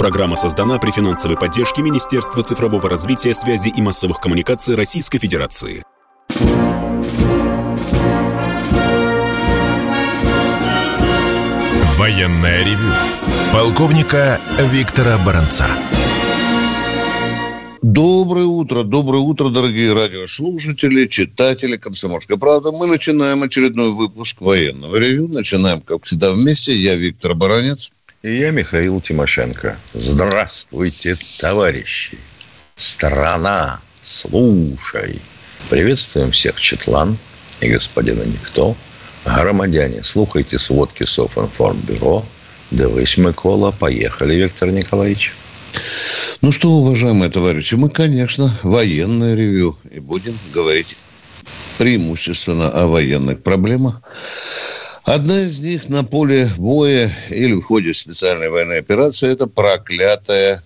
Программа создана при финансовой поддержке Министерства цифрового развития, связи и массовых коммуникаций Российской Федерации. Военная ревю. Полковника Виктора Баранца. Доброе утро, доброе утро, дорогие радиослушатели, читатели «Комсомольской правды». Мы начинаем очередной выпуск военного ревю. Начинаем, как всегда, вместе. Я Виктор Баранец. И я Михаил Тимошенко. Здравствуйте, товарищи. Страна, слушай. Приветствуем всех Четлан и господина Никто. Громадяне, слухайте сводки Софинформбюро. Дивись, Микола. Поехали, Виктор Николаевич. Ну что, уважаемые товарищи, мы, конечно, военное ревю. И будем говорить преимущественно о военных проблемах. Одна из них на поле боя или в ходе специальной военной операции – это проклятая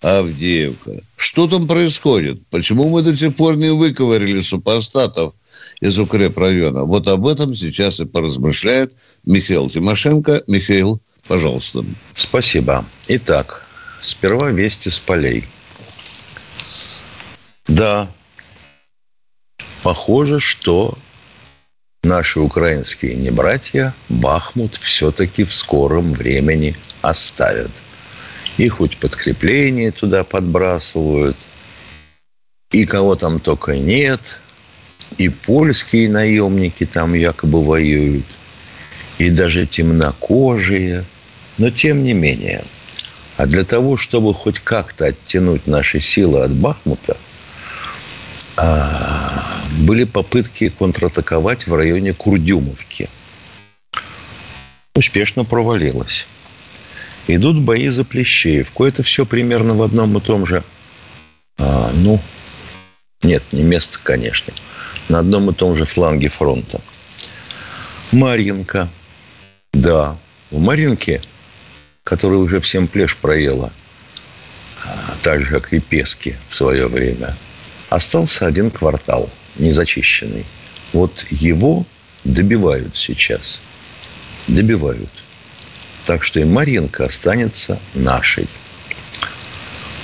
Авдеевка. Что там происходит? Почему мы до сих пор не выковырили супостатов из укрепрайона? Вот об этом сейчас и поразмышляет Михаил Тимошенко. Михаил, пожалуйста. Спасибо. Итак, сперва вести с полей. Да, похоже, что наши украинские небратья Бахмут все-таки в скором времени оставят. И хоть подкрепление туда подбрасывают, и кого там только нет, и польские наемники там якобы воюют, и даже темнокожие. Но тем не менее, а для того, чтобы хоть как-то оттянуть наши силы от Бахмута – а, были попытки контратаковать в районе Курдюмовки. Успешно провалилось. Идут бои за Плещеевку. Это все примерно в одном и том же, а, ну, нет, не место, конечно, на одном и том же фланге фронта. Марьинка. Да, в Марьинке, которая уже всем плешь проела, а, так же, как и Пески в свое время – Остался один квартал незачищенный. Вот его добивают сейчас. Добивают. Так что и Маринка останется нашей.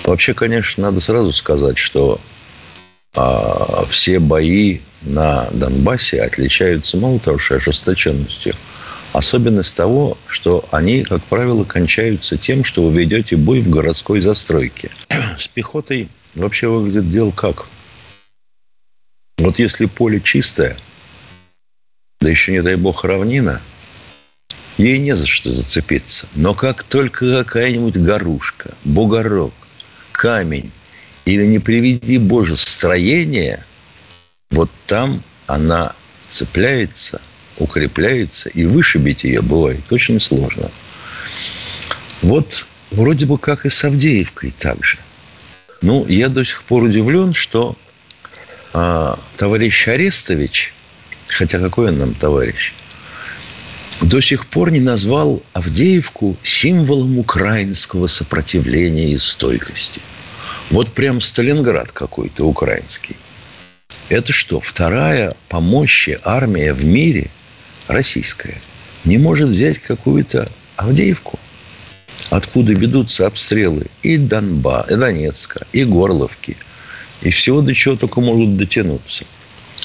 Вообще, конечно, надо сразу сказать, что а, все бои на Донбассе отличаются мало того, что ожесточенностью, особенность того, что они, как правило, кончаются тем, что вы ведете бой в городской застройке. С пехотой вообще выглядит дело как? Вот если поле чистое, да еще, не дай бог, равнина, ей не за что зацепиться. Но как только какая-нибудь горушка, бугорок, камень или, не приведи Боже, строение, вот там она цепляется, укрепляется, и вышибить ее бывает очень сложно. Вот вроде бы как и с Авдеевкой также. Ну, я до сих пор удивлен, что а, товарищ Арестович, хотя какой он нам товарищ, до сих пор не назвал Авдеевку символом украинского сопротивления и стойкости. Вот прям Сталинград какой-то украинский. Это что, вторая по мощи армия в мире российская не может взять какую-то Авдеевку? Откуда ведутся обстрелы и Донба, и Донецка, и Горловки – и всего до чего только могут дотянуться.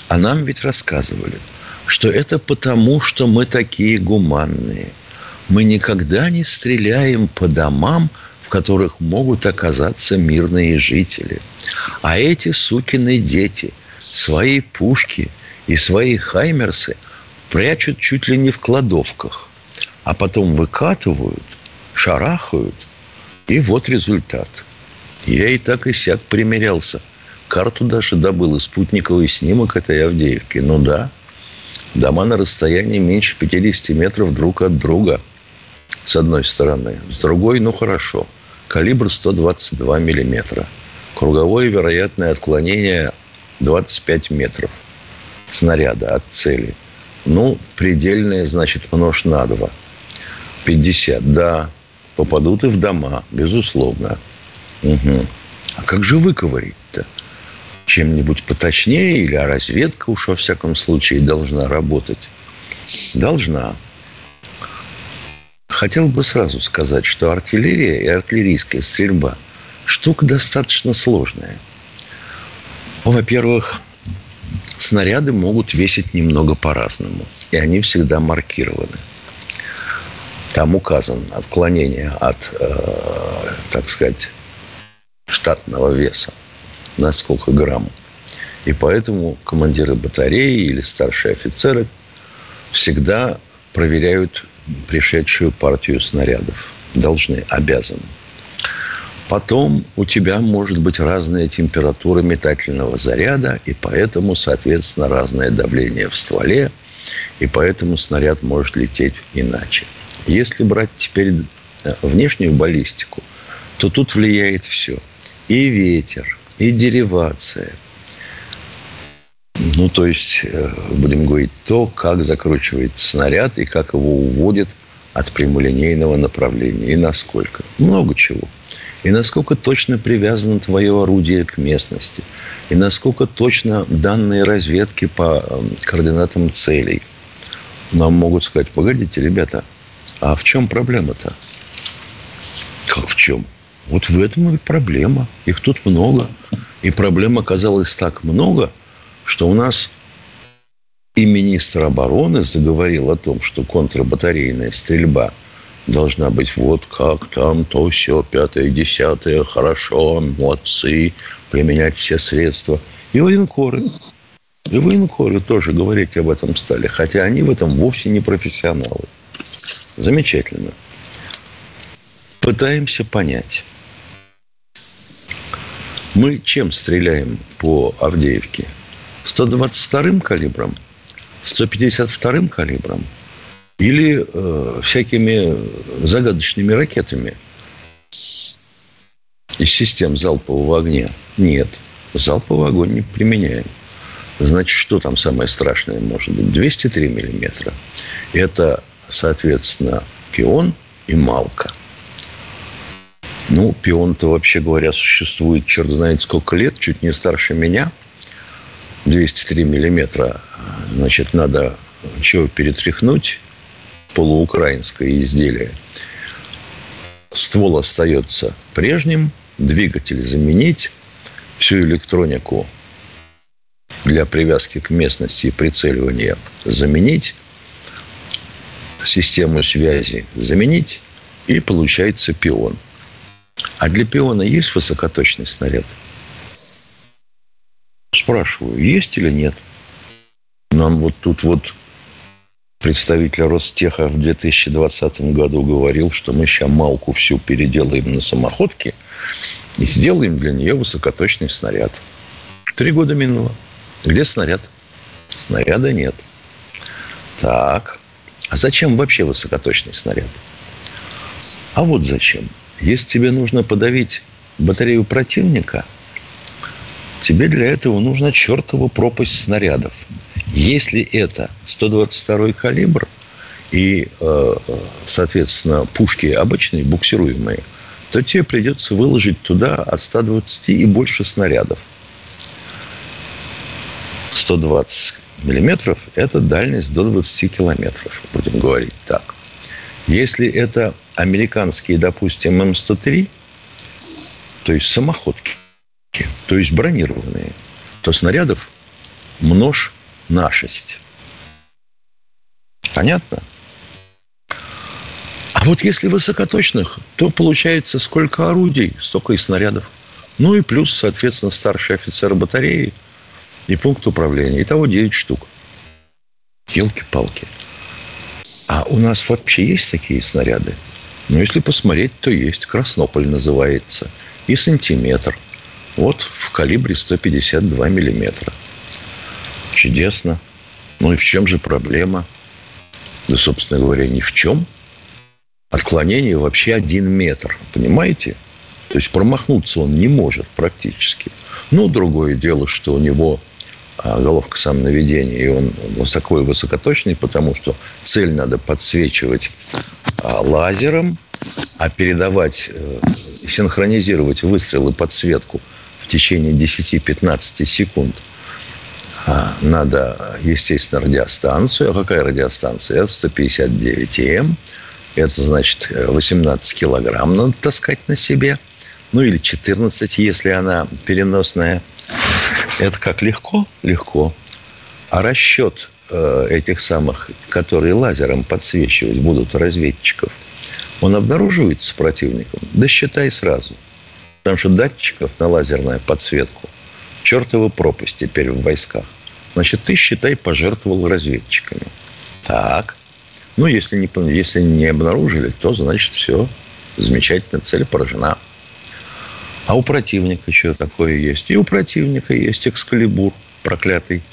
А нам ведь рассказывали, что это потому, что мы такие гуманные. Мы никогда не стреляем по домам, в которых могут оказаться мирные жители. А эти сукины дети свои пушки и свои хаймерсы прячут чуть ли не в кладовках, а потом выкатывают, шарахают, и вот результат. Я и так и сяк примерялся карту даже добыл и спутниковый снимок этой Авдеевки. Ну да, дома на расстоянии меньше 50 метров друг от друга, с одной стороны. С другой, ну хорошо, калибр 122 миллиметра. Круговое вероятное отклонение 25 метров снаряда от цели. Ну, предельное, значит, множь на 2. 50, да. Попадут и в дома, безусловно. Угу. А как же выковырить-то? Чем-нибудь поточнее, или а разведка уж во всяком случае должна работать? Должна. хотел бы сразу сказать, что артиллерия и артиллерийская стрельба штука достаточно сложная. Во-первых, снаряды могут весить немного по-разному, и они всегда маркированы. Там указано отклонение от, э, так сказать, штатного веса на сколько грамм. И поэтому командиры батареи или старшие офицеры всегда проверяют пришедшую партию снарядов. Должны, обязаны. Потом у тебя может быть разная температура метательного заряда, и поэтому, соответственно, разное давление в стволе, и поэтому снаряд может лететь иначе. Если брать теперь э, внешнюю баллистику, то тут влияет все. И ветер, и деривация. Ну, то есть, э, будем говорить, то, как закручивается снаряд и как его уводит от прямолинейного направления. И насколько. Много чего. И насколько точно привязано твое орудие к местности. И насколько точно данные разведки по эм, координатам целей. Нам могут сказать, погодите, ребята, а в чем проблема-то? Как в чем? Вот в этом и проблема. Их тут много. И проблем оказалось так много, что у нас и министр обороны заговорил о том, что контрбатарейная стрельба должна быть вот как там, то все, пятое, десятое, хорошо, молодцы, применять все средства. И военкоры, и военкоры тоже говорить об этом стали, хотя они в этом вовсе не профессионалы. Замечательно. Пытаемся понять. Мы чем стреляем по Авдеевке? 122-м калибром? 152-м калибром? Или э, всякими загадочными ракетами из систем залпового огня? Нет. Залповый огонь не применяем. Значит, что там самое страшное может быть? 203 миллиметра. Это, соответственно, пион и малка. Ну, пион-то, вообще говоря, существует черт знает сколько лет, чуть не старше меня. 203 миллиметра. Значит, надо чего перетряхнуть, полуукраинское изделие. Ствол остается прежним, двигатель заменить, всю электронику для привязки к местности и прицеливания заменить, систему связи заменить, и получается пион – а для пиона есть высокоточный снаряд? Спрашиваю, есть или нет? Нам вот тут вот представитель Ростеха в 2020 году говорил, что мы сейчас Малку всю переделаем на самоходке и сделаем для нее высокоточный снаряд. Три года минуло. Где снаряд? Снаряда нет. Так. А зачем вообще высокоточный снаряд? А вот зачем. Если тебе нужно подавить батарею противника, тебе для этого нужна чертова пропасть снарядов. Если это 122 калибр и, э, соответственно, пушки обычные, буксируемые, то тебе придется выложить туда от 120 и больше снарядов. 120 миллиметров – это дальность до 20 километров, будем говорить так. Если это американские, допустим, М103, то есть самоходки, то есть бронированные, то снарядов множь на 6. Понятно? А вот если высокоточных, то получается сколько орудий, столько и снарядов. Ну и плюс, соответственно, старший офицер батареи и пункт управления. Итого 9 штук. Елки-палки. А у нас вообще есть такие снаряды? Ну, если посмотреть, то есть. Краснополь называется. И сантиметр. Вот в калибре 152 миллиметра. Чудесно. Ну и в чем же проблема? Да, собственно говоря, ни в чем. Отклонение вообще один метр. Понимаете? То есть промахнуться он не может практически. Ну, другое дело, что у него головка самонаведения, и он высоко и высокоточный, потому что цель надо подсвечивать а, лазером, а передавать, э, синхронизировать выстрел и подсветку в течение 10-15 секунд а, надо, естественно, радиостанцию. А какая радиостанция? Это 159 м Это значит 18 килограмм надо таскать на себе. Ну или 14, если она переносная. Это как легко? Легко. А расчет э, этих самых, которые лазером подсвечивать будут разведчиков, он обнаруживается противником? Да считай сразу. Потому что датчиков на лазерную подсветку чертова пропасть теперь в войсках. Значит, ты, считай, пожертвовал разведчиками. Так. Ну, если не, если не обнаружили, то, значит, все. Замечательно, цель поражена. А у противника еще такое есть. И у противника есть экскалибур проклятый.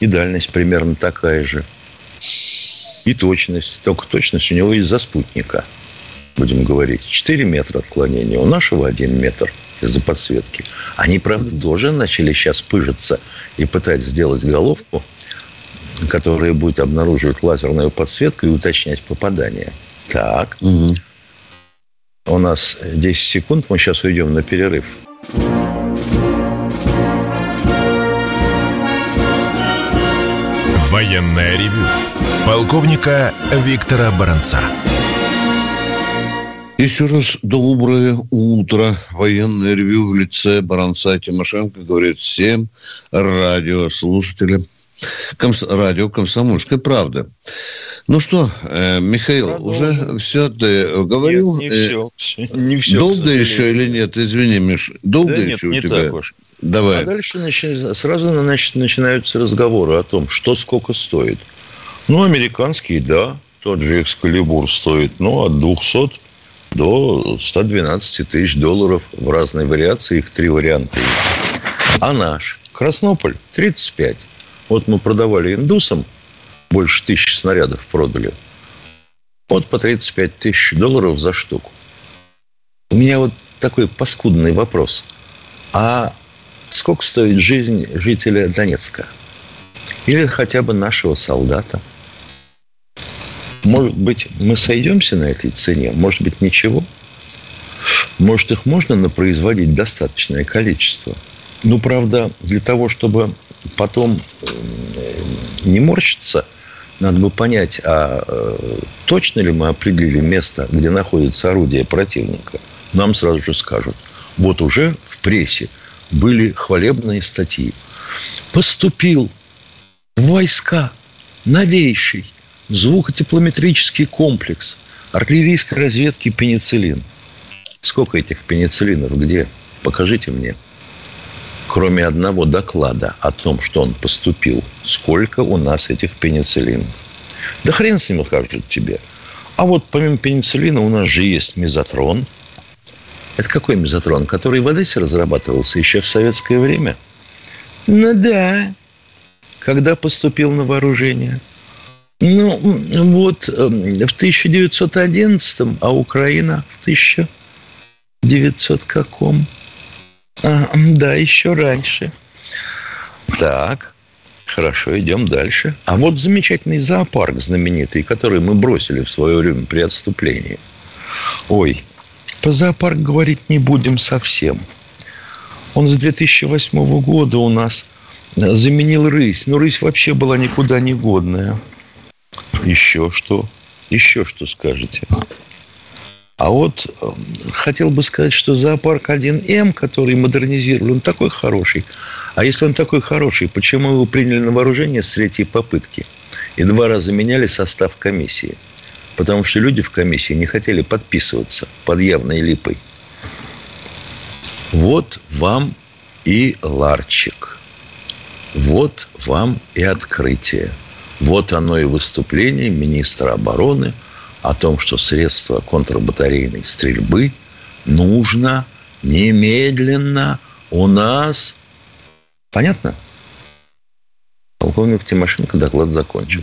И дальность примерно такая же. И точность. Только точность у него из-за спутника. Будем говорить. 4 метра отклонения. У нашего 1 метр из-за подсветки. Они, правда, тоже начали сейчас пыжиться и пытать сделать головку, которая будет обнаруживать лазерную подсветку и уточнять попадание. Так. Угу. У нас 10 секунд, мы сейчас уйдем на перерыв. Военная ревю. Полковника Виктора Баранца. Еще раз доброе утро. Военное ревю в лице Баранца Тимошенко говорит всем радиослушателям Комс... радио «Комсомольская правда». Ну что, э, Михаил, Продолжим. уже все ты говорил? Нет, не все. Э, не все Долго еще или нет? Извини, Миш. Долго да еще нет, у тебя? Так уж. Давай. А дальше начи... сразу значит, начинаются разговоры о том, что сколько стоит. Ну, американский, да. Тот же экскалибур стоит, ну, от 200 до 112 тысяч долларов в разной вариации. Их три варианта есть. А наш Краснополь 35. Вот мы продавали индусам, больше тысячи снарядов продали. Вот по 35 тысяч долларов за штуку. У меня вот такой паскудный вопрос. А сколько стоит жизнь жителя Донецка? Или хотя бы нашего солдата? Может быть, мы сойдемся на этой цене? Может быть, ничего? Может, их можно производить достаточное количество? Ну, правда, для того, чтобы потом э, не морщиться, надо бы понять, а э, точно ли мы определили место, где находится орудие противника. Нам сразу же скажут. Вот уже в прессе были хвалебные статьи. Поступил в войска новейший звукотеплометрический комплекс артиллерийской разведки пенициллин. Сколько этих пенициллинов? Где? Покажите мне кроме одного доклада о том, что он поступил, сколько у нас этих пенициллинов. Да хрен с ним скажут тебе. А вот помимо пенициллина у нас же есть мезотрон. Это какой мезотрон? Который в Одессе разрабатывался еще в советское время? Ну да. Когда поступил на вооружение? Ну, вот эм, в 1911, а Украина в 1900 каком? А, да, еще раньше. Так, хорошо, идем дальше. А вот замечательный зоопарк знаменитый, который мы бросили в свое время при отступлении. Ой, по зоопарк говорить не будем совсем. Он с 2008 года у нас заменил рысь. Но рысь вообще была никуда не годная. Еще что? Еще что скажете? А вот э, хотел бы сказать, что зоопарк 1М, который модернизировали, он такой хороший. А если он такой хороший, почему его приняли на вооружение с третьей попытки? И два раза меняли состав комиссии. Потому что люди в комиссии не хотели подписываться под явной липой. Вот вам и ларчик. Вот вам и открытие. Вот оно и выступление министра обороны – о том, что средства контрбатарейной стрельбы нужно немедленно у нас. Понятно? Полковник Тимошенко доклад закончил.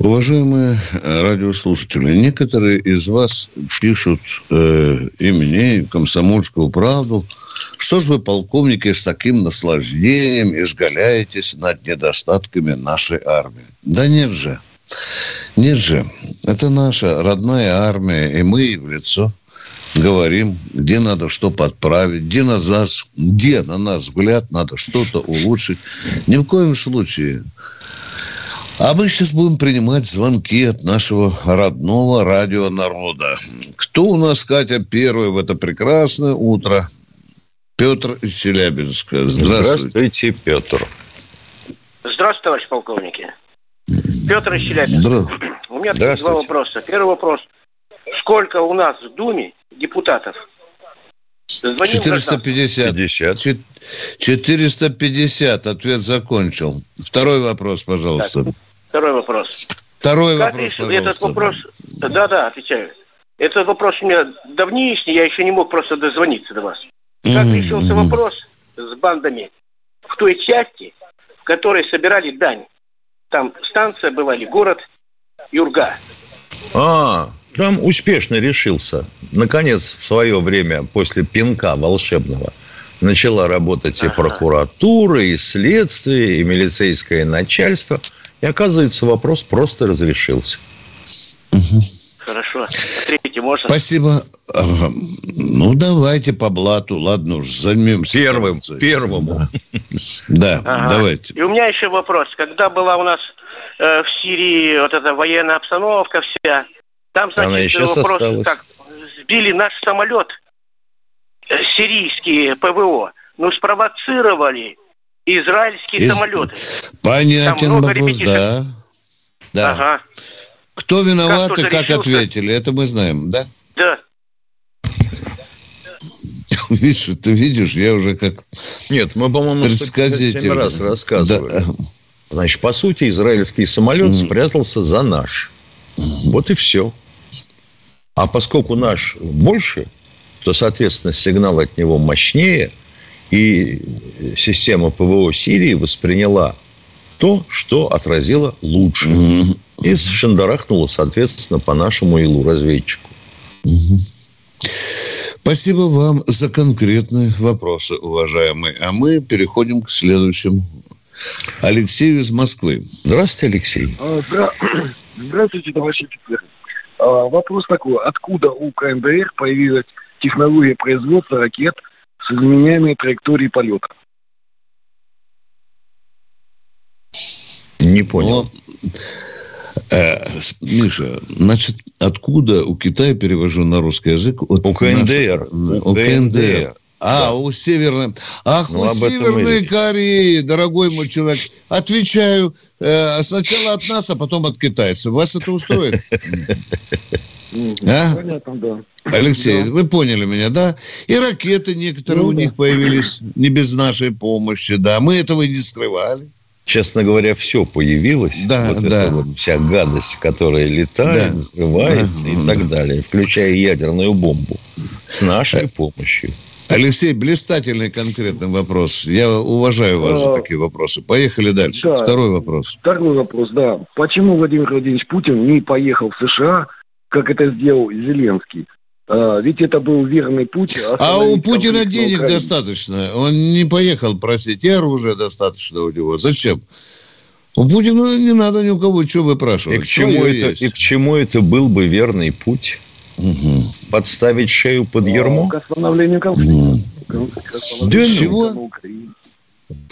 Уважаемые радиослушатели, некоторые из вас пишут э, и мне, и комсомольскую правду, что же вы, полковники, с таким наслаждением изгаляетесь над недостатками нашей армии? Да нет же. Нет же, это наша родная армия, и мы в лицо говорим, где надо что подправить, где на нас, где, на наш взгляд, надо что-то улучшить. Ни в коем случае А мы сейчас будем принимать звонки от нашего родного радио народа. Кто у нас, Катя, первый в это прекрасное утро? Петр из Челябинска. Здравствуйте. Здравствуйте, Петр. Здравствуйте, товарищ полковники. Петр из Челябинска. У меня два вопроса. Первый вопрос. Сколько у нас в Думе депутатов? Звоним 450. 50. 450. Ответ закончил. Второй вопрос, пожалуйста. Так, второй вопрос. Второй как вопрос, пожалуйста. Этот вопрос... Да-да, отвечаю. Этот вопрос у меня давнишний, я еще не мог просто дозвониться до вас. Как mm-hmm. решился вопрос с бандами в той части, в которой собирали дань? Там станция была или город Юрга. А, там успешно решился. Наконец, в свое время, после пинка волшебного, начала работать ага. и прокуратура, и следствие, и милицейское начальство. И оказывается, вопрос просто разрешился. Хорошо. Третий можно? Спасибо. Ну, давайте по блату. Ладно уж, займемся. Первым, первому. Да, ага. давайте. И у меня еще вопрос. Когда была у нас э, в Сирии вот эта военная обстановка вся, там, значит, Она еще вопрос, осталась. как сбили наш самолет, э, сирийские ПВО, ну, спровоцировали израильские Из... самолеты. Понятен вопрос, да. Да. Ага. Кто виноват и как решился? ответили, это мы знаем, да? Да. Видишь, ты видишь, я уже как Нет, мы, по-моему, 37 раз рассказывали. Да. Значит, по сути, израильский самолет mm. спрятался за наш. Mm. Вот и все. А поскольку наш больше, то, соответственно, сигнал от него мощнее, и система ПВО Сирии восприняла то, что отразило лучше. И шандарахнула, соответственно, по нашему илу разведчику. Спасибо вам за конкретные вопросы, уважаемые. А мы переходим к следующему. Алексей из Москвы. Здравствуйте, Алексей. А, здравствуйте, товарищ офицер. А, вопрос такой. Откуда у КНДР появилась технология производства ракет с изменяемой траекторией полета? Не понял. Но, э, Миша, значит, откуда у Китая, перевожу на русский язык... От у КНДР. Наш, у КНДР. А, да. у Северной... Ах, ну, у Северной Кореи, дорогой мой человек. Отвечаю, э, сначала от нас, а потом от китайцев. Вас это устроит? А? Понятно, да. Алексей, вы поняли меня, да? И ракеты некоторые ну у них появились не без нашей помощи, да. Мы этого и не скрывали. Честно говоря, все появилось. Да, вот да. вот вся гадость, которая летает, да. взрывается да. и так далее, включая ядерную бомбу с нашей помощью. Алексей, блистательный конкретный вопрос. Я уважаю вас а, за такие вопросы. Поехали дальше. Да, Второй вопрос. Второй вопрос, да. Почему Владимир Владимирович Путин не поехал в США, как это сделал Зеленский? А, ведь это был верный путь. А у Путина денег достаточно. Он не поехал просить, и оружия достаточно у него. Зачем? У Путина не надо ни у кого что выпрашивать. И к, чему это, и к чему это был бы верный путь? Угу. Подставить шею под ермо? К остановлению конфликта. Угу. Чего?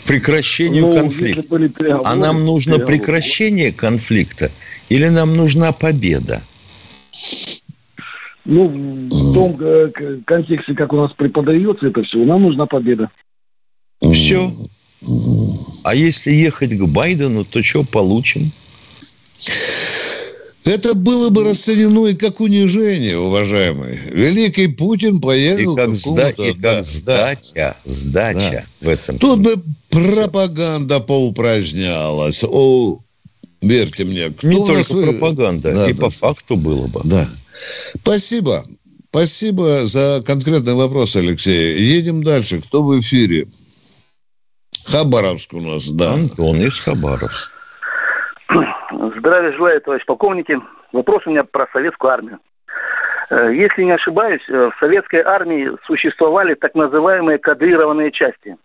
Прекращению ну, конфликта. А нам нужно прекращение конфликта или нам нужна победа? Ну, в том э, контексте, как у нас преподается это все, нам нужна победа. Все. А если ехать к Байдену, то что получим? Это было бы расценено и как унижение, уважаемый. Великий Путин поехал и как, сда... и как да, сдача, сдача да. в этом. Тут бы пропаганда поупражнялась. О, верьте мне. Кто Не только нас... пропаганда, да, и да. по факту было бы. Да. Спасибо. Спасибо за конкретный вопрос, Алексей. Едем дальше. Кто в эфире? Хабаровск у нас, да. Антон из Хабаровск. Здравия желаю, товарищ полковники. Вопрос у меня про советскую армию. Э, если не ошибаюсь, э, в советской армии существовали так называемые кадрированные части.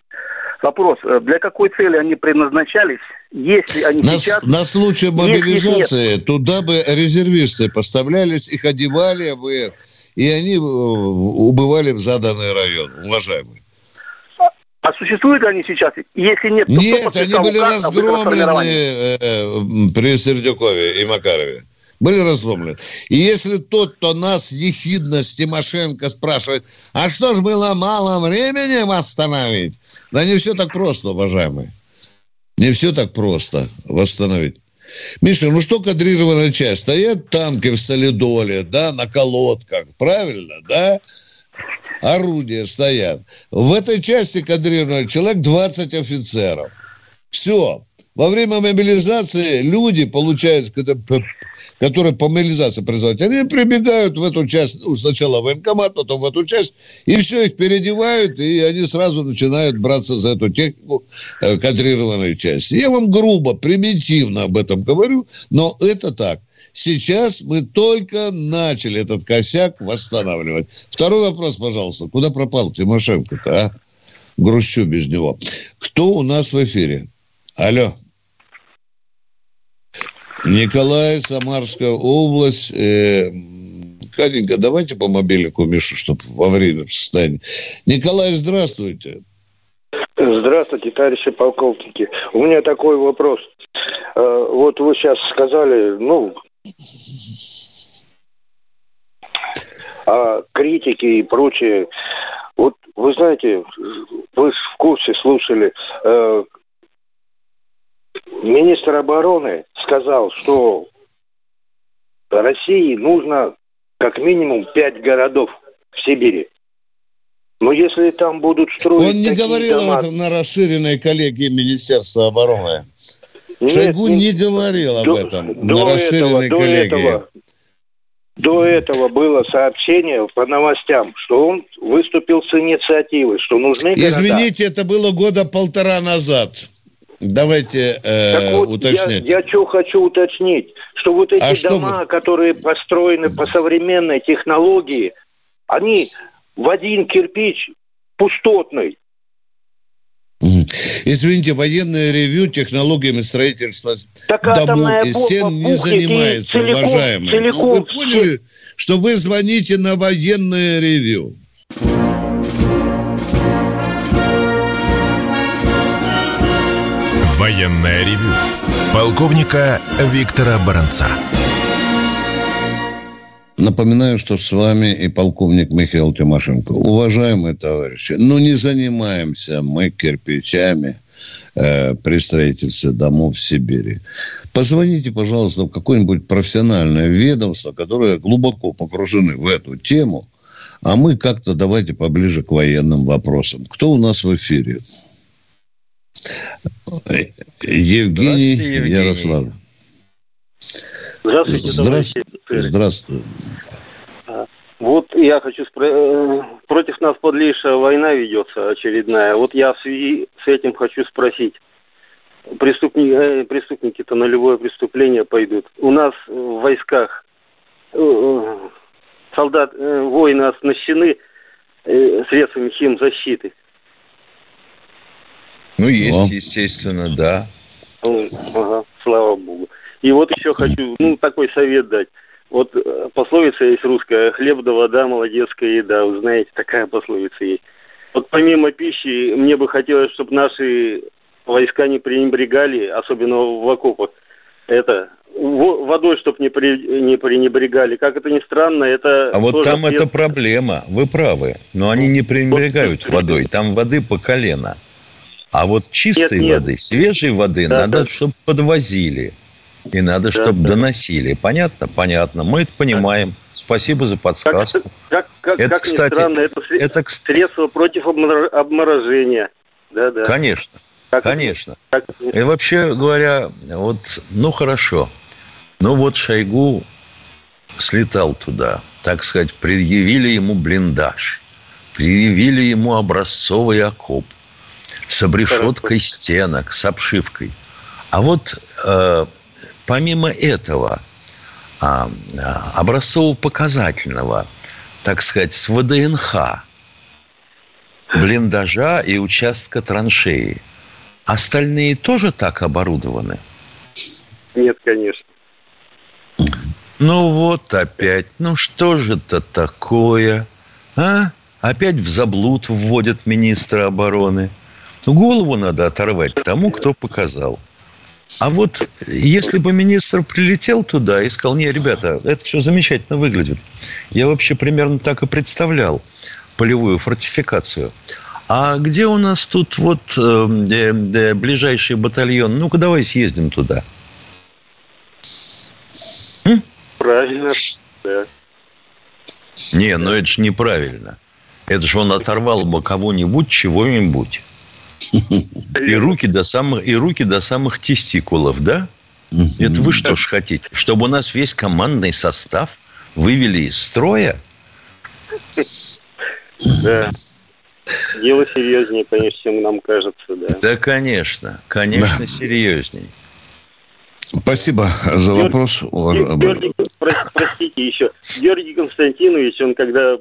Вопрос, э, для какой цели они предназначались, если они на, сейчас... На случай мобилизации туда бы резервисты поставлялись, их одевали бы, и они убывали в заданный район, уважаемый. А существуют ли они сейчас? Если нет, то Нет, они были разгромлены э, при Сердюкове и Макарове. Были разгромлены. И если тот, кто нас ехидно с Тимошенко спрашивает, а что ж было мало времени восстановить? Да не все так просто, уважаемые. Не все так просто восстановить. Миша, ну что кадрированная часть? Стоят танки в солидоле, да, на колодках, правильно, да? Орудия стоят. В этой части кадрированной человек 20 офицеров. Все. Во время мобилизации люди получают, которые по мобилизации производят, они прибегают в эту часть, ну, сначала в военкомат, потом в эту часть, и все, их переодевают, и они сразу начинают браться за эту технику э, кадрированной части. Я вам грубо, примитивно об этом говорю, но это так. Сейчас мы только начали этот косяк восстанавливать. Второй вопрос, пожалуйста. Куда пропал Тимошенко-то, а? Грущу без него. Кто у нас в эфире? Алло. Николай, Самарская область. Э, Катенька, давайте по мобильнику Мишу, чтобы во время состоянии. Николай, здравствуйте. Здравствуйте, товарищи полковники. У меня такой вопрос. Э, вот вы сейчас сказали, ну, о критике и прочее. Вот вы знаете, вы в курсе слушали, э, министр обороны сказал, что России нужно как минимум пять городов в Сибири. Но если там будут строить... Он не говорил дома... об этом на расширенной коллегии Министерства обороны. Нет, Шойгу не, не говорил об до, этом до на расширенной этого, коллегии. До этого, до этого было сообщение по новостям, что он выступил с инициативой, что нужны Извините, города. это было года полтора назад. Давайте э, так вот, уточнять. Я, я что хочу уточнить, что вот эти а дома, что... которые построены по современной технологии, они в один кирпич пустотный. Извините, военное ревю технологиями строительства так домов и стен не занимается, целиком, уважаемые. Целиком, ну, вы поняли, что вы звоните на военное ревю? Военное ревю полковника Виктора Баранца. Напоминаю, что с вами и полковник Михаил Тимошенко. Уважаемые товарищи, ну не занимаемся мы кирпичами э, при строительстве домов в Сибири. Позвоните, пожалуйста, в какое-нибудь профессиональное ведомство, которое глубоко погружены в эту тему, а мы как-то давайте поближе к военным вопросам. Кто у нас в эфире? Евгений, Евгений. Ярослав. Здравствуйте, Здравствуйте. Здравствуйте. А, вот я хочу спро... Э, против нас подлейшая война ведется очередная. Вот я в связи с этим хочу спросить. Преступники, э, преступники-то на любое преступление пойдут. У нас в войсках э, солдат, воины оснащены средствами химзащиты. Ну, есть, О. естественно, да. Ага, слава богу. И вот еще хочу, ну, такой совет дать. Вот э, пословица есть русская, хлеб да вода, молодецкая еда. Вы знаете, такая пословица есть. Вот помимо пищи, мне бы хотелось, чтобы наши войска не пренебрегали, особенно в окопах, это водой, чтобы не, при, не пренебрегали. Как это ни странно, это... А вот там это проблема, вы правы. Но они не пренебрегают водой. Там воды по колено. А вот чистой нет, нет. воды, свежей воды да, надо, да. чтобы подвозили. И надо, да, чтобы да. доносили. Понятно? Понятно. Мы это понимаем. Да. Спасибо за подсказку. Как, как, это, как кстати, странно, это, это средство против обморожения. Да, да. Конечно. Как Конечно. Как... И вообще говоря, вот, ну хорошо. Ну вот Шойгу слетал туда, так сказать, предъявили ему блиндаж, предъявили ему образцовый окоп с обрешеткой стенок, с обшивкой. А вот э, помимо этого а, образцово-показательного, так сказать, с ВДНХ, блиндажа и участка траншеи, остальные тоже так оборудованы? Нет, конечно. Ну вот опять, ну что же это такое, а? Опять в заблуд вводят министра обороны – Ну, голову надо оторвать тому, кто показал. А вот если бы министр прилетел туда и сказал, не, ребята, это все замечательно выглядит. Я вообще примерно так и представлял полевую фортификацию. А где у нас тут вот э, э, ближайший батальон? Ну-ка, давай съездим туда. М? Правильно, да. Не, ну это же неправильно. Это же он оторвал бы кого-нибудь, чего-нибудь. И руки до самых, и руки до самых тестикулов, да? Это вы что ж хотите? Чтобы у нас весь командный состав вывели из строя? Да. Дело серьезнее, конечно, чем нам кажется, да. Да, конечно. Конечно, да. серьезнее. Спасибо за Георгий, вопрос. Георгий, простите еще. Георгий Константинович, он когда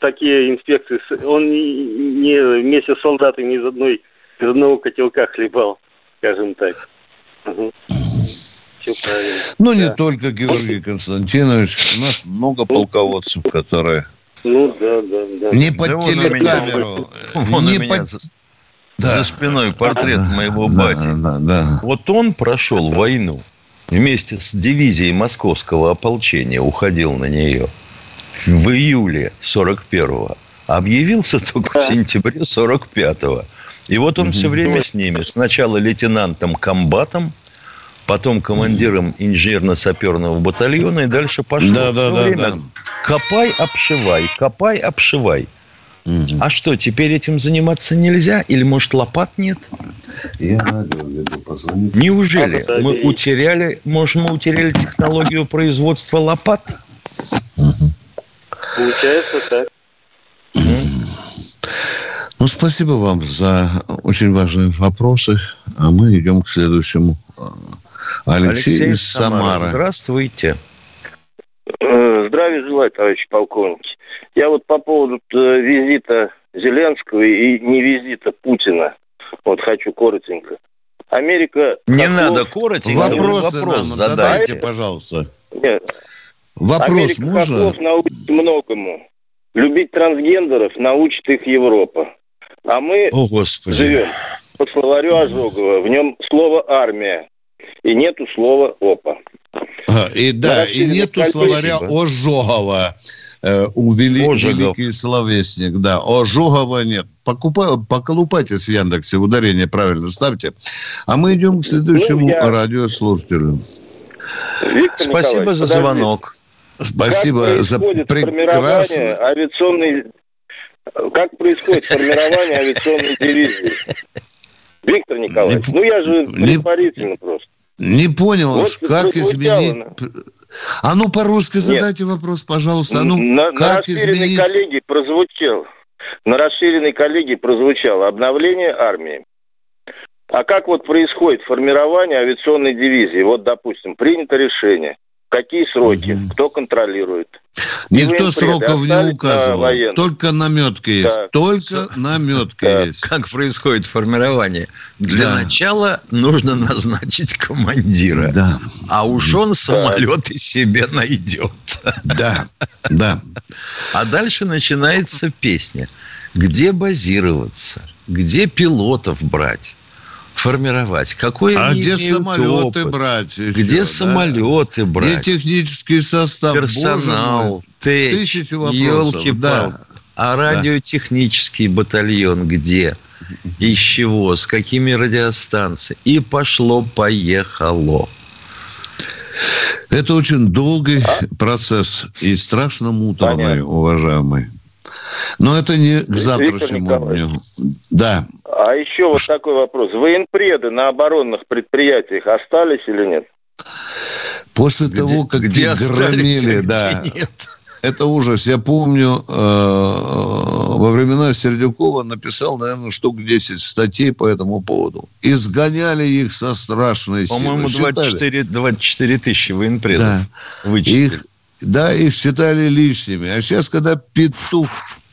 такие инспекции, он не вместе с солдатами из одной из одного котелка хлебал, скажем так. Угу. Все правильно. Ну, да. не только Георгий Константинович. У нас много полководцев, которые... Ну, да, да, да. Не под да телекамеру. Он не под... Да. За спиной портрет да, моего бати. Да, да, да. Вот он прошел войну вместе с дивизией московского ополчения, уходил на нее в июле 41-го. Объявился только в сентябре 45-го. И вот он все время с ними. Сначала лейтенантом-комбатом, потом командиром инженерно-саперного батальона, и дальше пошло. Да, да, да, время да. Копай, обшивай, копай, обшивай. Угу. А что, теперь этим заниматься нельзя? Или, может, лопат нет? Я надо позвонить. Неужели а, мы утеряли, может, мы утеряли технологию производства лопат? Получается так. Ну, спасибо вам за очень важные вопросы. А мы идем к следующему. Алексей, Алексей из Самары. Здравствуйте. Э, здравия желаю, товарищ полковник. Я вот по поводу э, визита Зеленского и не визита Путина. Вот хочу коротенько. Америка... Не Хохлов... надо коротенько. Вопросы вопрос нам задайте, а пожалуйста. Нет. Вопрос Америка можно? Хохлов научит многому. Любить трансгендеров научит их Европа. А мы О, Господи. живем по словарю Ожогова. В нем слово «армия». И нету слова «опа». А, и да, и нету словаря Ожогова. Э, увели Ожогов. великий словесник, да. Ожогова нет. Покупай, поколупайтесь в Яндексе, ударение правильно ставьте. А мы идем к следующему ну, я... радиослушателю. Виктор Спасибо за звонок. Спасибо за прекрасное... авиационной как происходит формирование авиационной дивизии? Виктор Николаевич, не, ну я же предварительно не, просто. Не понял, вот как изменить... А ну по-русски задайте Нет. вопрос, пожалуйста. А ну, на, как на расширенной изменить... коллегии прозвучал. На расширенной коллегии прозвучало обновление армии. А как вот происходит формирование авиационной дивизии? Вот, допустим, принято решение. Какие сроки? Угу. Кто контролирует? Никто сроков не указывал. Только наметка есть. Да. Только наметка да. есть. Как происходит формирование? Для да. начала нужно назначить командира. Да. А уж он самолеты да. себе найдет. Да, да. А дальше начинается песня. Где базироваться? Где пилотов брать? Формировать. Какой а где самолеты опыт? брать? Еще, где да? самолеты брать? Где технический состав? Персонал, ТЭЧ, Тысячу вопросов. Да. А радиотехнический да. батальон где? Из чего? С какими радиостанциями? И пошло-поехало. Это очень долгий процесс и страшно муторный, Понятно. уважаемый. Но это не к завтрашнему дню. Да. А еще вот такой вопрос. Военпреды на оборонных предприятиях остались или нет? После где, того, как где громили, да. Нет. Это ужас. Я помню, э, во времена Сердюкова написал, наверное, штук 10 статей по этому поводу. Изгоняли их со страшной силой. По-моему, 24, 24 тысячи военпредов да. вычислили. Их, да, их считали лишними. А сейчас, когда петух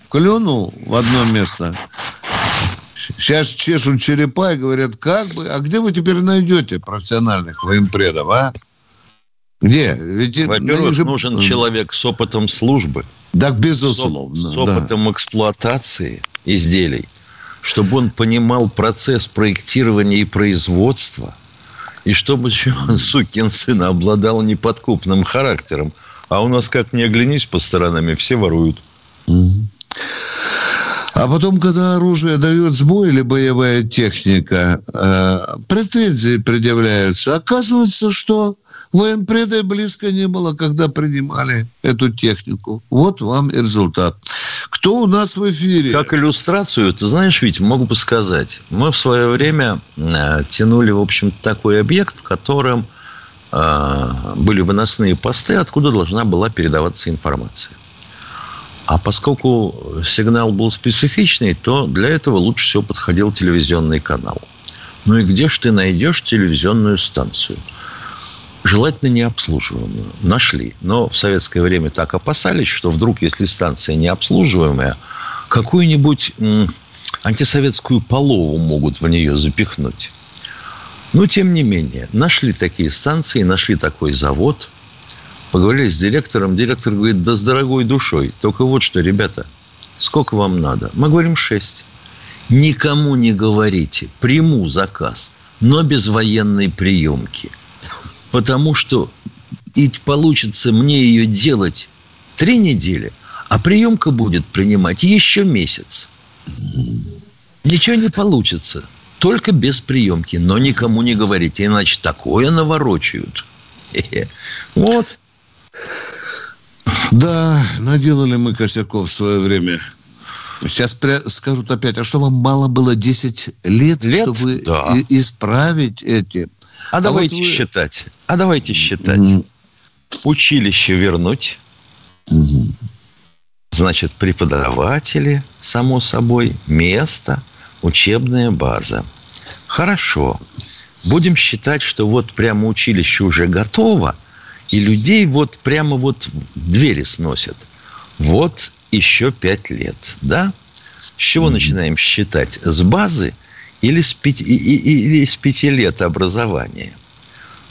клюнул в одно место, сейчас чешут черепа и говорят, как бы, а где вы теперь найдете профессиональных военпредов, а? Где? Ведь Во-первых, же... нужен человек с опытом службы. Так, безусловно. С, с опытом да. эксплуатации изделий. чтобы он понимал процесс проектирования и производства, и чтобы сукин сын обладал неподкупным характером. А у нас, как не оглянись по сторонам, все воруют. А потом, когда оружие дает сбой или боевая техника, э, претензии предъявляются. Оказывается, что военпреда близко не было, когда принимали эту технику. Вот вам и результат. Кто у нас в эфире? Как иллюстрацию, ты знаешь, ведь могу бы сказать. Мы в свое время э, тянули, в общем такой объект, в котором э, были выносные посты, откуда должна была передаваться информация. А поскольку сигнал был специфичный, то для этого лучше всего подходил телевизионный канал. Ну и где же ты найдешь телевизионную станцию? Желательно необслуживаемую. Нашли. Но в советское время так опасались, что вдруг, если станция необслуживаемая, какую-нибудь антисоветскую полову могут в нее запихнуть. Но, тем не менее, нашли такие станции, нашли такой завод – Поговорили с директором. Директор говорит, да с дорогой душой. Только вот что, ребята, сколько вам надо? Мы говорим, шесть. Никому не говорите. Приму заказ, но без военной приемки. Потому что и получится мне ее делать три недели, а приемка будет принимать еще месяц. Ничего не получится. Только без приемки. Но никому не говорите, иначе такое наворочают. Вот. Да, наделали мы косяков в свое время. Сейчас скажут опять, а что вам мало было 10 лет, лет? чтобы да. исправить эти? А, а давайте вот вы... считать. А давайте считать. Mm. Училище вернуть. Mm-hmm. Значит, преподаватели, само собой, место, учебная база. Хорошо. Будем считать, что вот прямо училище уже готово, и людей вот прямо вот двери сносят. Вот еще пять лет, да? С чего mm-hmm. начинаем считать? С базы или с, пяти, или с пяти лет образования?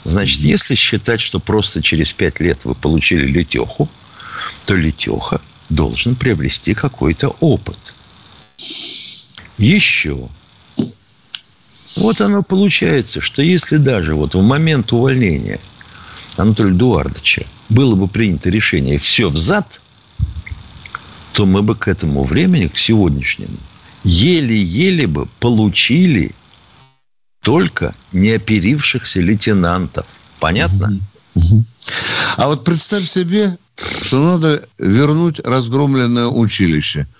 Значит, mm-hmm. если считать, что просто через пять лет вы получили летеху, то летеха должен приобрести какой-то опыт. Еще. Вот оно получается, что если даже вот в момент увольнения – Анатолия Эдуардовича было бы принято решение все взад, то мы бы к этому времени, к сегодняшнему, еле-еле бы получили только неоперившихся лейтенантов. Понятно? А вот представь себе, что надо вернуть разгромленное училище –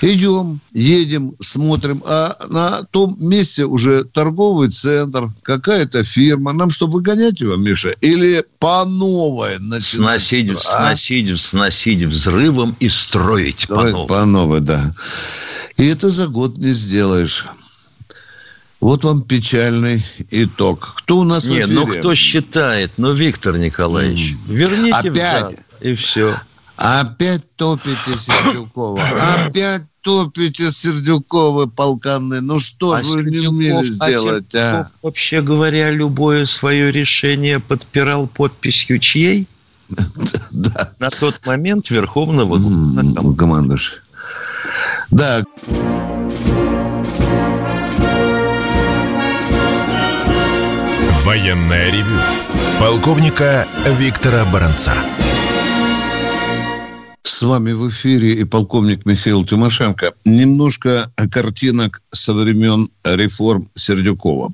Идем, едем, смотрим, а на том месте уже торговый центр, какая-то фирма. Нам что, выгонять его, Миша? Или по новой начинать? Сносить, а? сносить, сносить взрывом и строить, строить по новой. По новой, да. И это за год не сделаешь. Вот вам печальный итог. Кто у нас Не, в ну кто считает? Ну, Виктор Николаевич, mm. верните Опять? взад, и все. Опять топите Сердюкова. Опять топите Сердюкова, полканы. Ну что а же вы не умели сделать, а? вообще говоря, любое свое решение подпирал подписью чьей? Да. На тот момент Верховного командующего. Да. Военная ревю. Полковника Виктора Баранца. С вами в эфире и полковник Михаил Тимошенко. Немножко картинок со времен реформ Сердюкова.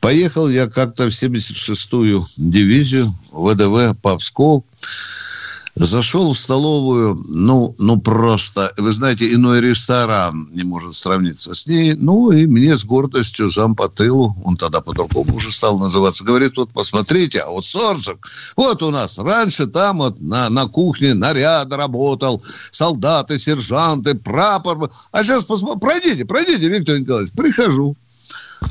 Поехал я как-то в 76-ю дивизию ВДВ по Пскову. Зашел в столовую, ну, ну просто, вы знаете, иной ресторан не может сравниться с ней. Ну, и мне с гордостью зам по тылу, он тогда по-другому уже стал называться, говорит, вот посмотрите, а вот Соржик, вот у нас раньше там вот на, на кухне наряд работал, солдаты, сержанты, прапор. А сейчас посмотрите, пройдите, пройдите, Виктор Николаевич, прихожу.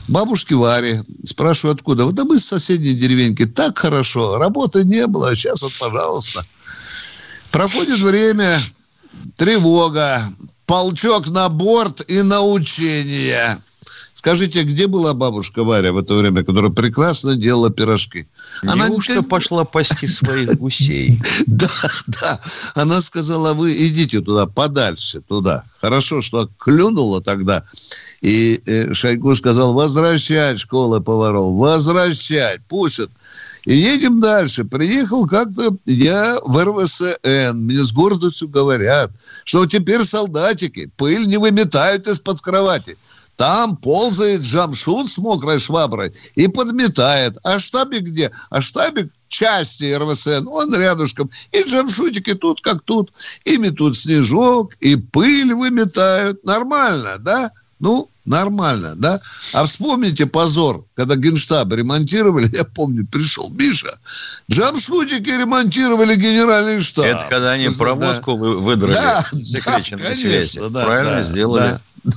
Бабушки Варе. Спрашиваю, откуда? Да мы с соседней деревеньки. Так хорошо. Работы не было. А сейчас вот, пожалуйста. Проходит время, тревога, полчок на борт и на учение. Скажите, где была бабушка Варя в это время, которая прекрасно делала пирожки? Она Неужто никак... пошла пасти своих гусей? Да, да. Она сказала, вы идите туда, подальше, туда. Хорошо, что клюнула тогда. И э, Шойгу сказал, возвращать школы поваров, возвращать, пустят. И едем дальше. Приехал как-то я в РВСН. Мне с гордостью говорят, что теперь солдатики пыль не выметают из-под кровати. Там ползает Джамшут с мокрой шваброй и подметает. А штабик где? А штабик части РВСН, он рядышком. И джамшутики тут как тут. Ими тут снежок, и пыль выметают. Нормально, да? Ну, нормально, да? А вспомните позор, когда Генштаб ремонтировали, я помню, пришел Миша, джамшутики ремонтировали генеральный штаб. Это когда они проводку да. выдрали да, да, связи. Да, Правильно да, сделали. Да.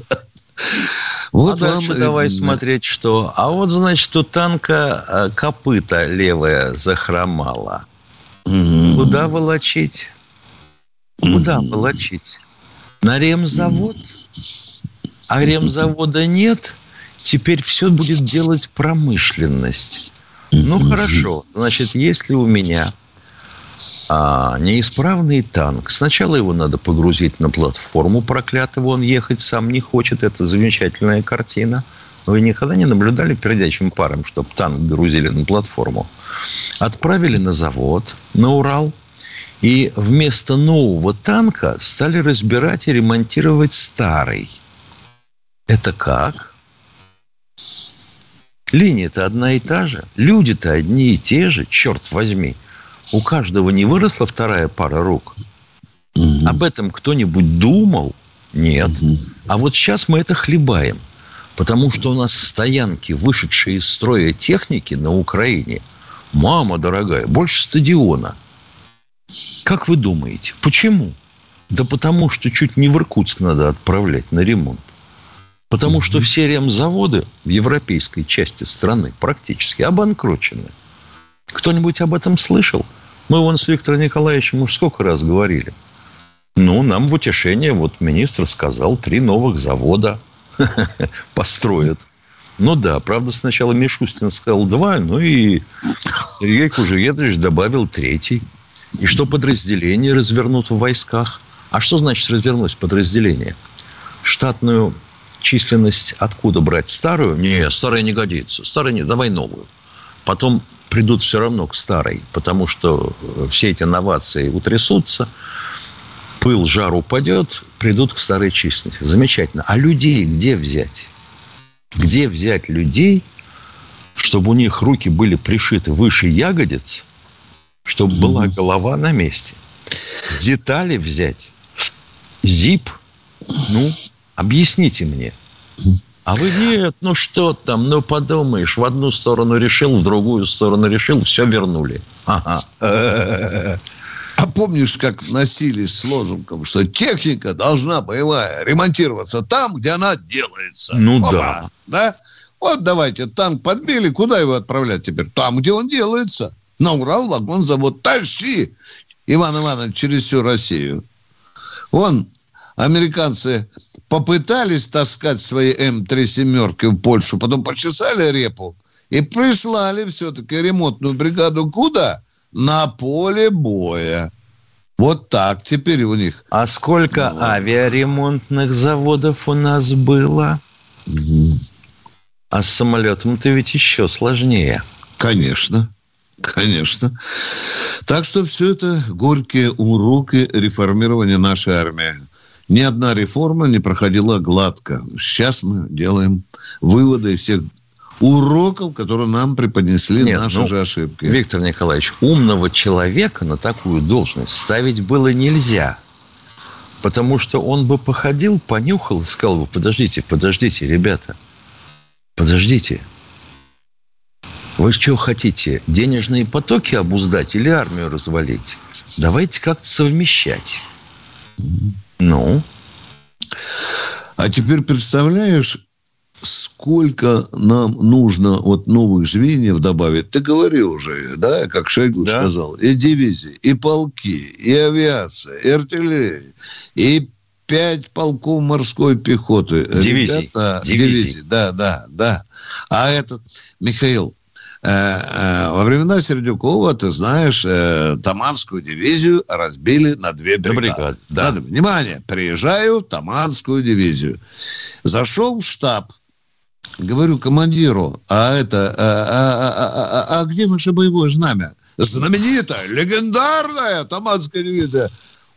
Вот а дальше вам... давай смотреть, что. А вот, значит, у танка э, копыта левая захромала. Mm-hmm. Куда волочить? Куда волочить? На ремзавод? А ремзавода нет. Теперь все будет делать промышленность. Ну, хорошо. Значит, если у меня а неисправный танк, сначала его надо погрузить на платформу проклятого, он ехать сам не хочет, это замечательная картина. Вы никогда не наблюдали передачим паром, чтобы танк грузили на платформу? Отправили на завод, на Урал, и вместо нового танка стали разбирать и ремонтировать старый. Это как? Линия-то одна и та же, люди-то одни и те же, черт возьми у каждого не выросла вторая пара рук? Угу. Об этом кто-нибудь думал? Нет. Угу. А вот сейчас мы это хлебаем. Потому что у нас стоянки, вышедшие из строя техники на Украине, мама дорогая, больше стадиона. Как вы думаете, почему? Да потому что чуть не в Иркутск надо отправлять на ремонт. Потому что все ремзаводы в европейской части страны практически обанкрочены. Кто-нибудь об этом слышал? Мы вон с Виктором Николаевичем уж сколько раз говорили. Ну, нам в утешение вот министр сказал, три новых завода построят. Ну да, правда, сначала Мишустин сказал два, ну и Сергей Кужуедович добавил третий. И что подразделение развернут в войсках. А что значит развернуть подразделение? Штатную численность откуда брать? Старую? Не, старая не годится. Старая не, давай новую. Потом придут все равно к старой, потому что э, все эти новации утрясутся, пыл, жар упадет, придут к старой численности. Замечательно. А людей где взять? Где взять людей, чтобы у них руки были пришиты выше ягодиц, чтобы была голова на месте? Детали взять? Зип? Ну, объясните мне. А вы нет, ну что там, ну подумаешь, в одну сторону решил, в другую сторону решил, все вернули. Ага. А помнишь, как носились с лозунгом, что техника должна боевая ремонтироваться там, где она делается? Ну Опа, да. Да? Вот давайте, танк подбили, куда его отправлять теперь? Там, где он делается. На Урал вагонзавод. Тащи, Иван Иванович, через всю Россию. Он американцы попытались таскать свои М3 семерки в Польшу, потом почесали репу и прислали все-таки ремонтную бригаду куда? На поле боя. Вот так теперь у них. А сколько ну, авиаремонтных заводов у нас было? Угу. А с самолетом-то ведь еще сложнее. Конечно. Конечно. Так что все это горькие уроки реформирования нашей армии ни одна реформа не проходила гладко. Сейчас мы делаем выводы из всех уроков, которые нам преподнесли Нет, наши ну, же ошибки. Виктор Николаевич, умного человека на такую должность ставить было нельзя. Потому что он бы походил, понюхал и сказал бы, подождите, подождите, ребята, подождите. Вы что хотите, денежные потоки обуздать или армию развалить? Давайте как-то совмещать. Ну? А теперь представляешь, сколько нам нужно вот новых звеньев добавить. Ты говорил уже, да, как Шойгу да. сказал. И дивизии, и полки, и авиация, и артиллерия, и пять полков морской пехоты. Дивизий. Ребята, дивизий. дивизий. Да, да, да. А этот, Михаил, во времена Сердюкова, ты знаешь, э, Таманскую дивизию разбили на две бригады. да. Надо, внимание, приезжаю Таманскую дивизию. Зашел в штаб, говорю командиру, а это, а, а, а, а, а где ваше боевое знамя? Знаменитая, легендарная Таманская дивизия.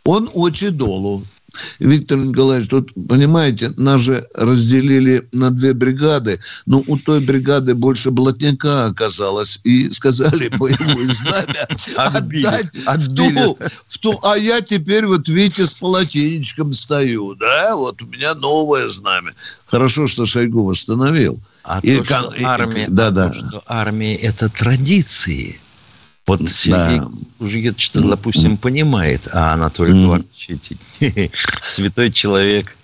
Он очень долу. Виктор Николаевич, тут, понимаете, нас же разделили на две бригады, но у той бригады больше блатняка оказалось, и сказали боевое знамя отдать в ту, в ту, а я теперь, вот видите, с полотенечком стою, да, вот у меня новое знамя. Хорошо, что Шойгу восстановил. А и, то, что и, армия, да, а да. То, что армия – это традиции – вот Сергей да. Кужегетович, допустим, понимает, а Анатолий mm. святой человек.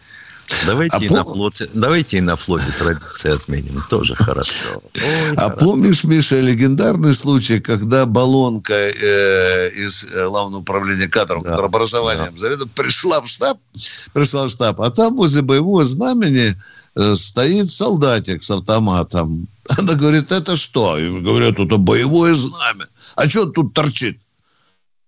Давайте, а и пом... на флоте, давайте и на флоте традиции отменим. Тоже хорошо. Ой, а хорошо. помнишь, Миша, легендарный случай, когда баллонка э, из э, главного управления кадров, да. образованием да. заведа пришла в штаб, пришла в штаб, а там возле боевого знамени стоит солдатик с автоматом. Она говорит, это что? И говорят, это боевое знамя. А что тут торчит?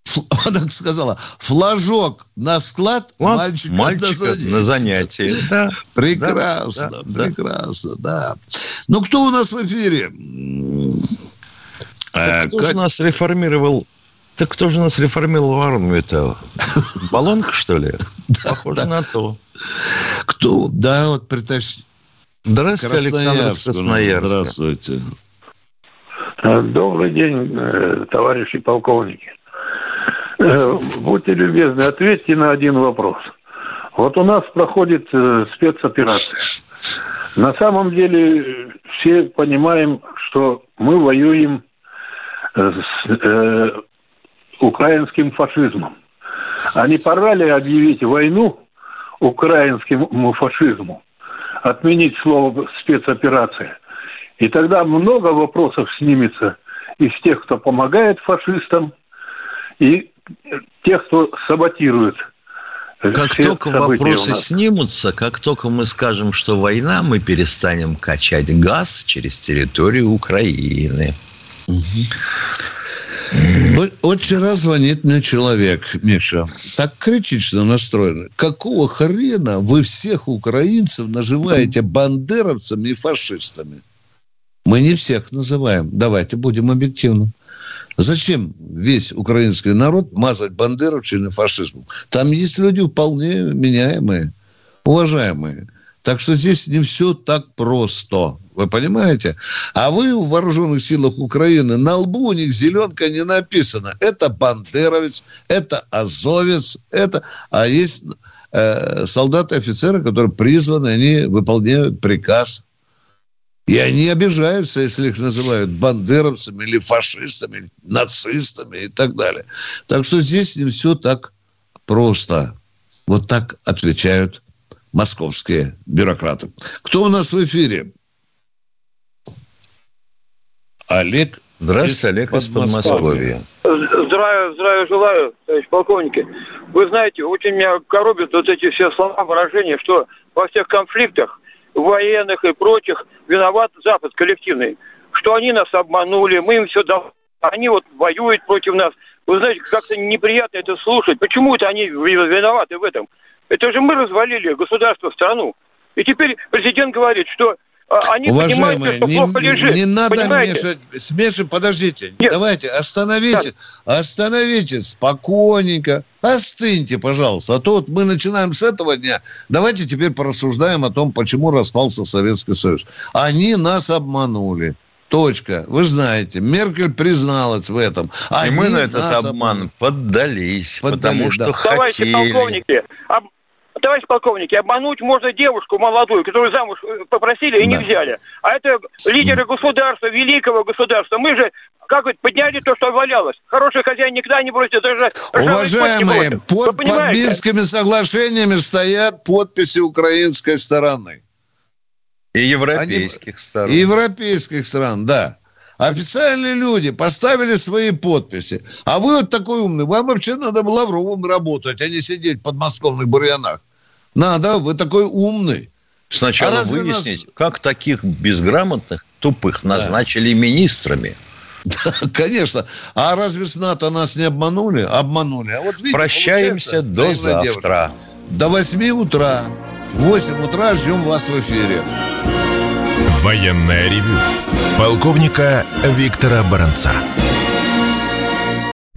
Она сказала, флажок на склад, вот, мальчик, мальчик на занятии. Да, прекрасно, да, прекрасно, да. да. Ну, кто у нас в эфире? Так кто Кать... же нас реформировал? Так кто же нас реформировал армию это? Баллонка, что ли? Похоже на то. Кто? Да, вот притащи. Здравствуйте, Александр из Красноярска. Здравствуйте. Э, добрый день, э, товарищи полковники. Э, будьте любезны, ответьте на один вопрос. Вот у нас проходит спецоперация. На самом деле все понимаем, что мы воюем с украинским фашизмом. А не пора ли объявить войну украинскому фашизму? Отменить слово спецоперация. И тогда много вопросов снимется из тех, кто помогает фашистам, и тех, кто саботирует как только вопросы снимутся, как только мы скажем, что война, мы перестанем качать газ через территорию Украины. Вот, вот вчера звонит мне человек, Миша, так критично настроен. Какого хрена вы всех украинцев называете бандеровцами и фашистами? Мы не всех называем. Давайте будем объективным. Зачем весь украинский народ мазать бандеровщиной фашизмом? Там есть люди вполне меняемые, уважаемые. Так что здесь не все так просто. Вы понимаете? А вы в вооруженных силах Украины, на лбу у них зеленка не написано. Это бандеровец, это азовец, это... А есть э, солдаты и офицеры, которые призваны, они выполняют приказ. И они обижаются, если их называют бандеровцами или фашистами, или нацистами и так далее. Так что здесь не все так просто. Вот так отвечают московские бюрократы. Кто у нас в эфире? Олег. Здравствуйте, Олег из Подмосковья. Здравия, здравия желаю, товарищ полковники. Вы знаете, очень меня коробят вот эти все слова, выражения, что во всех конфликтах военных и прочих виноват Запад коллективный. Что они нас обманули, мы им все дали. Они вот воюют против нас. Вы знаете, как-то неприятно это слушать. Почему это они виноваты в этом? Это же мы развалили государство, страну. И теперь президент говорит, что а, они Уважаемые, что не, плохо лежит. Не надо понимаете? мешать. Смешивать, подождите. Нет. Давайте, остановите. Так. Остановите спокойненько. Остыньте, пожалуйста. А то вот мы начинаем с этого дня. Давайте теперь порассуждаем о том, почему распался Советский Союз. Они нас обманули. Точка. Вы знаете, Меркель призналась в этом. Они И мы на этот обман поддались, поддались, потому что да. хотели. Товарищи полковники, об, товарищ полковник, обмануть можно девушку молодую, которую замуж э, попросили и да. не взяли. А это лидеры государства, великого государства. Мы же как вот подняли то, что валялось. Хороший хозяин никогда не бросит даже... Уважаемые, под, под Минскими соглашениями стоят подписи украинской стороны. И европейских Они... сторон. И европейских стран, да. Официальные люди поставили свои подписи. А вы вот такой умный. Вам вообще надо было Лавровым работать, а не сидеть в подмосковных бурьянах. Надо, вы такой умный. Сначала а выяснить, нас... как таких безграмотных, тупых назначили да. министрами. Да, конечно. А разве с НАТО нас не обманули? Обманули. А вот видите, Прощаемся до завтра. Девушка. До 8 утра. В 8 утра ждем вас в эфире. Военная ревю. Полковника Виктора Баранца.